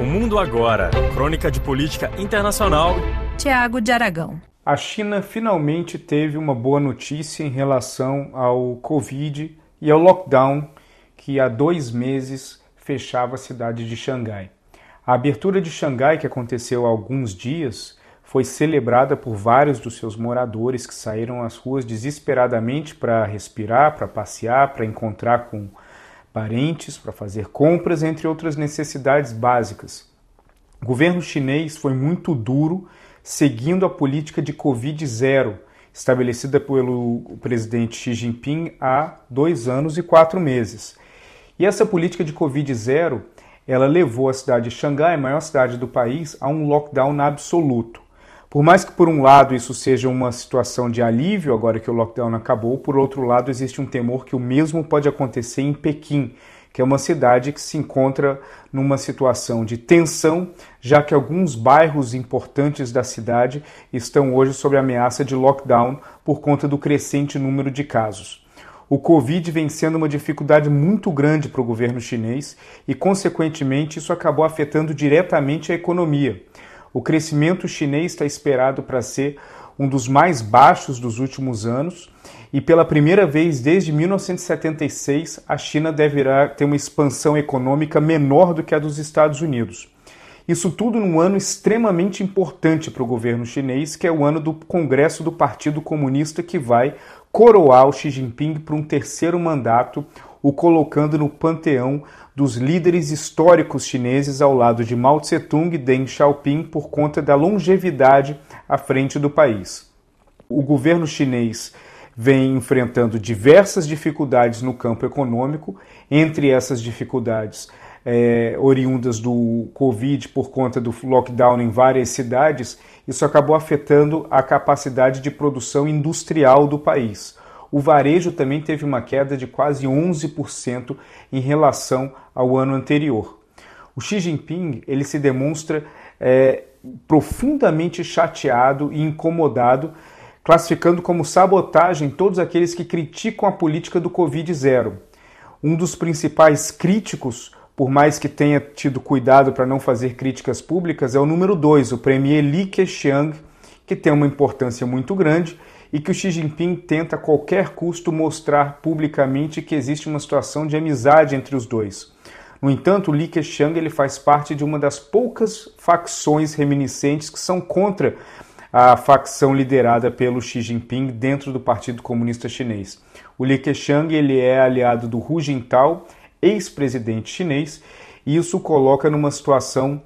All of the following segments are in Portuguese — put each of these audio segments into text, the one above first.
O Mundo Agora, crônica de política internacional. Tiago de Aragão. A China finalmente teve uma boa notícia em relação ao Covid e ao lockdown que há dois meses fechava a cidade de Xangai. A abertura de Xangai, que aconteceu há alguns dias, foi celebrada por vários dos seus moradores que saíram às ruas desesperadamente para respirar, para passear, para encontrar com parentes, para fazer compras, entre outras necessidades básicas. O governo chinês foi muito duro, seguindo a política de Covid zero, estabelecida pelo presidente Xi Jinping há dois anos e quatro meses. E essa política de Covid zero, ela levou a cidade de Xangai, maior cidade do país, a um lockdown absoluto. Por mais que, por um lado, isso seja uma situação de alívio agora que o lockdown acabou, por outro lado, existe um temor que o mesmo pode acontecer em Pequim, que é uma cidade que se encontra numa situação de tensão, já que alguns bairros importantes da cidade estão hoje sob ameaça de lockdown por conta do crescente número de casos. O Covid vem sendo uma dificuldade muito grande para o governo chinês e, consequentemente, isso acabou afetando diretamente a economia. O crescimento chinês está esperado para ser um dos mais baixos dos últimos anos e pela primeira vez desde 1976 a China deverá ter uma expansão econômica menor do que a dos Estados Unidos. Isso tudo num ano extremamente importante para o governo chinês, que é o ano do Congresso do Partido Comunista, que vai coroar o Xi Jinping para um terceiro mandato, o colocando no panteão dos líderes históricos chineses ao lado de Mao Tse-tung e Deng Xiaoping por conta da longevidade à frente do país. O governo chinês vem enfrentando diversas dificuldades no campo econômico, entre essas dificuldades é, oriundas do Covid por conta do lockdown em várias cidades, isso acabou afetando a capacidade de produção industrial do país o varejo também teve uma queda de quase 11% em relação ao ano anterior. O Xi Jinping ele se demonstra é, profundamente chateado e incomodado, classificando como sabotagem todos aqueles que criticam a política do Covid-0. Um dos principais críticos, por mais que tenha tido cuidado para não fazer críticas públicas, é o número 2, o premier Li Keqiang, que tem uma importância muito grande e que o Xi Jinping tenta a qualquer custo mostrar publicamente que existe uma situação de amizade entre os dois. No entanto, Li Keqiang ele faz parte de uma das poucas facções reminiscentes que são contra a facção liderada pelo Xi Jinping dentro do Partido Comunista Chinês. O Li Keqiang ele é aliado do Hu Jintao, ex-presidente chinês, e isso coloca numa situação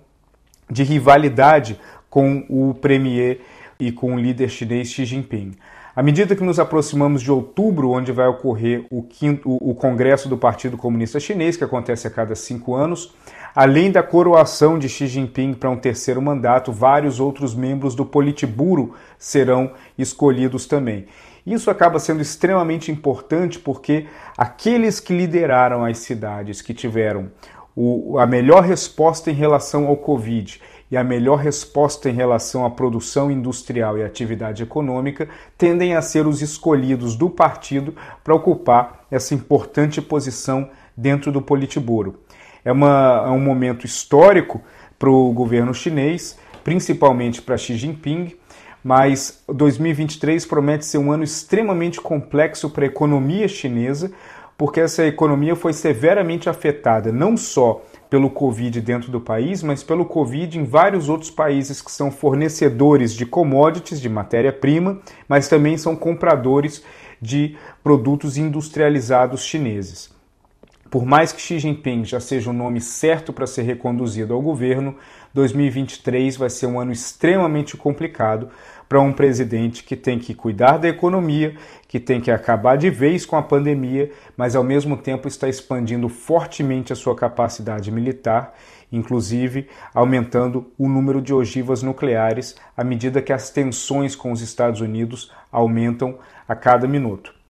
de rivalidade com o premier e com o líder chinês Xi Jinping. À medida que nos aproximamos de outubro, onde vai ocorrer o, quinto, o Congresso do Partido Comunista Chinês, que acontece a cada cinco anos, além da coroação de Xi Jinping para um terceiro mandato, vários outros membros do Politburo serão escolhidos também. Isso acaba sendo extremamente importante porque aqueles que lideraram as cidades que tiveram o, a melhor resposta em relação ao Covid e a melhor resposta em relação à produção industrial e atividade econômica tendem a ser os escolhidos do partido para ocupar essa importante posição dentro do Politburo. É, uma, é um momento histórico para o governo chinês, principalmente para Xi Jinping, mas 2023 promete ser um ano extremamente complexo para a economia chinesa, porque essa economia foi severamente afetada não só pelo Covid dentro do país, mas pelo Covid em vários outros países que são fornecedores de commodities, de matéria-prima, mas também são compradores de produtos industrializados chineses. Por mais que Xi Jinping já seja o nome certo para ser reconduzido ao governo, 2023 vai ser um ano extremamente complicado para um presidente que tem que cuidar da economia, que tem que acabar de vez com a pandemia, mas ao mesmo tempo está expandindo fortemente a sua capacidade militar, inclusive aumentando o número de ogivas nucleares à medida que as tensões com os Estados Unidos aumentam a cada minuto.